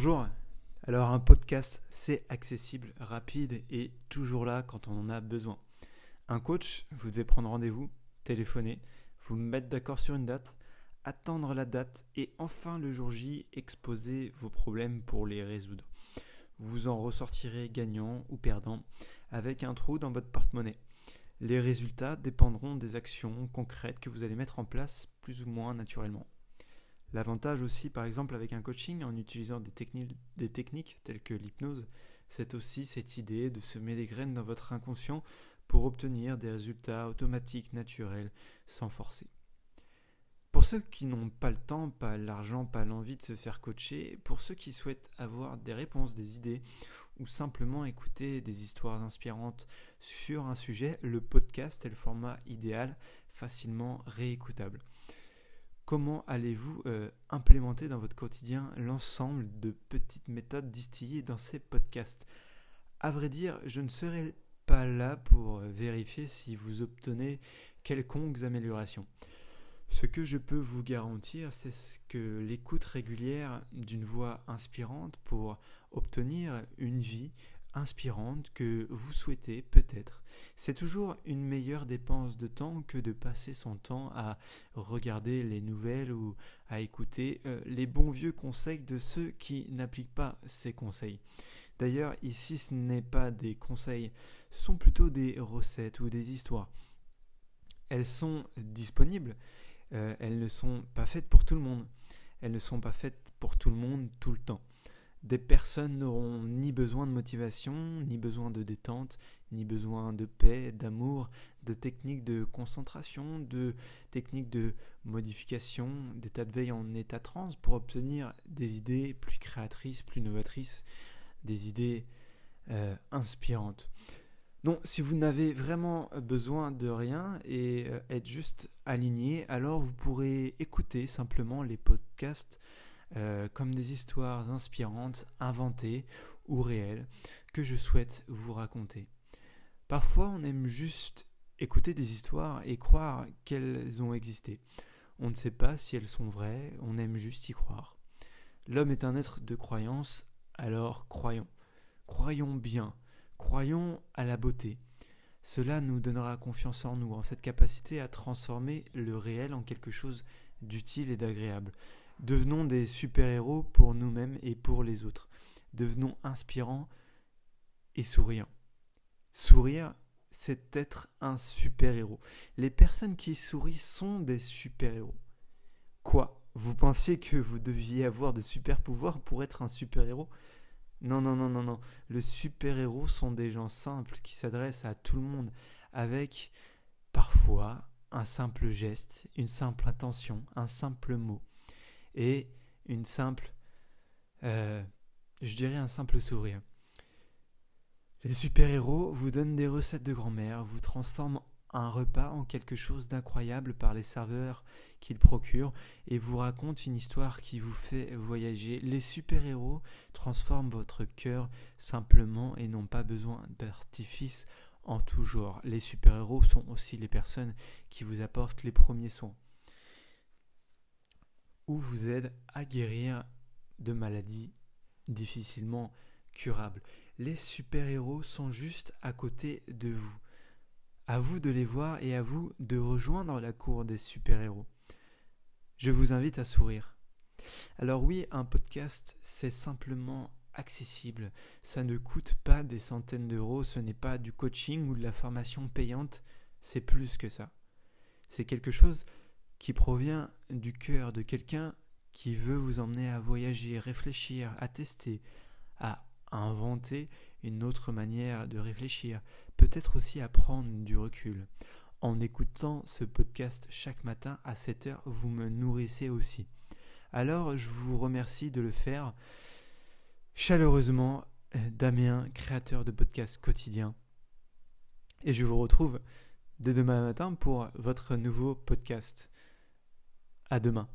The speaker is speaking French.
Bonjour. Alors un podcast, c'est accessible, rapide et toujours là quand on en a besoin. Un coach, vous devez prendre rendez-vous, téléphoner, vous mettre d'accord sur une date, attendre la date et enfin le jour J, exposer vos problèmes pour les résoudre. Vous en ressortirez gagnant ou perdant avec un trou dans votre porte-monnaie. Les résultats dépendront des actions concrètes que vous allez mettre en place plus ou moins naturellement. L'avantage aussi, par exemple, avec un coaching, en utilisant des, techniques, telles que l'hypnose, c'est aussi cette idée de semer des graines dans votre inconscient pour obtenir des résultats automatiques, naturels, sans forcer. Pour ceux qui n'ont pas le temps, pas l'argent, pas l'envie de se faire coacher, pour ceux qui souhaitent avoir des réponses, des idées, ou simplement écouter des histoires inspirantes sur un sujet, le podcast est le format idéal, facilement réécoutable. Comment allez-vous euh, implémenter dans votre quotidien l'ensemble de petites méthodes distillées dans ces podcasts? À vrai dire, je ne serai pas là pour vérifier si vous obtenez quelconques améliorations. Ce que je peux vous garantir, c'est que l'écoute régulière d'une voix inspirante pour obtenir une vie inspirante que vous souhaitez peut-être. C'est toujours une meilleure dépense de temps que de passer son temps à regarder les nouvelles ou à écouter euh, les bons vieux conseils de ceux qui n'appliquent pas ces conseils. D'ailleurs, ici, ce n'est pas des conseils, ce sont plutôt des recettes ou des histoires. Elles sont disponibles, euh, elles ne sont pas faites pour tout le monde. Elles ne sont pas faites pour tout le monde tout le temps. Des personnes n'auront ni besoin de motivation, ni besoin de détente, ni besoin de paix, d'amour, de techniques de concentration, de techniques de modification, d'état de veille en état trans pour obtenir des idées plus créatrices, plus novatrices, des idées euh, inspirantes. Non, si vous n'avez vraiment besoin de rien et euh, être juste aligné, alors vous pourrez écouter simplement les podcasts euh, comme des histoires inspirantes, inventées ou réelles, que je souhaite vous raconter. Parfois, on aime juste écouter des histoires et croire qu'elles ont existé. On ne sait pas si elles sont vraies, on aime juste y croire. L'homme est un être de croyance, alors croyons. Croyons bien, croyons à la beauté. Cela nous donnera confiance en nous, en cette capacité à transformer le réel en quelque chose d'utile et d'agréable. Devenons des super-héros pour nous-mêmes et pour les autres. Devenons inspirants et souriants. Sourire, c'est être un super-héros. Les personnes qui sourient sont des super-héros. Quoi? Vous pensiez que vous deviez avoir de super-pouvoirs pour être un super-héros? Non, non, non, non, non. Le super-héros sont des gens simples qui s'adressent à tout le monde avec parfois un simple geste, une simple attention, un simple mot et une simple, euh, je dirais un simple sourire. Les super-héros vous donnent des recettes de grand-mère, vous transforment un repas en quelque chose d'incroyable par les serveurs qu'ils procurent et vous racontent une histoire qui vous fait voyager. Les super-héros transforment votre cœur simplement et n'ont pas besoin d'artifice en tout genre. Les super-héros sont aussi les personnes qui vous apportent les premiers soins ou vous aident à guérir de maladies difficilement curables. Les super-héros sont juste à côté de vous. À vous de les voir et à vous de rejoindre la cour des super-héros. Je vous invite à sourire. Alors oui, un podcast, c'est simplement accessible. Ça ne coûte pas des centaines d'euros, ce n'est pas du coaching ou de la formation payante, c'est plus que ça. C'est quelque chose qui provient du cœur de quelqu'un qui veut vous emmener à voyager, réfléchir, à tester, à inventer une autre manière de réfléchir, peut-être aussi à prendre du recul. En écoutant ce podcast chaque matin à 7 heures, vous me nourrissez aussi. Alors je vous remercie de le faire chaleureusement. Euh, Damien, créateur de podcast quotidien. Et je vous retrouve dès demain matin pour votre nouveau podcast. À demain.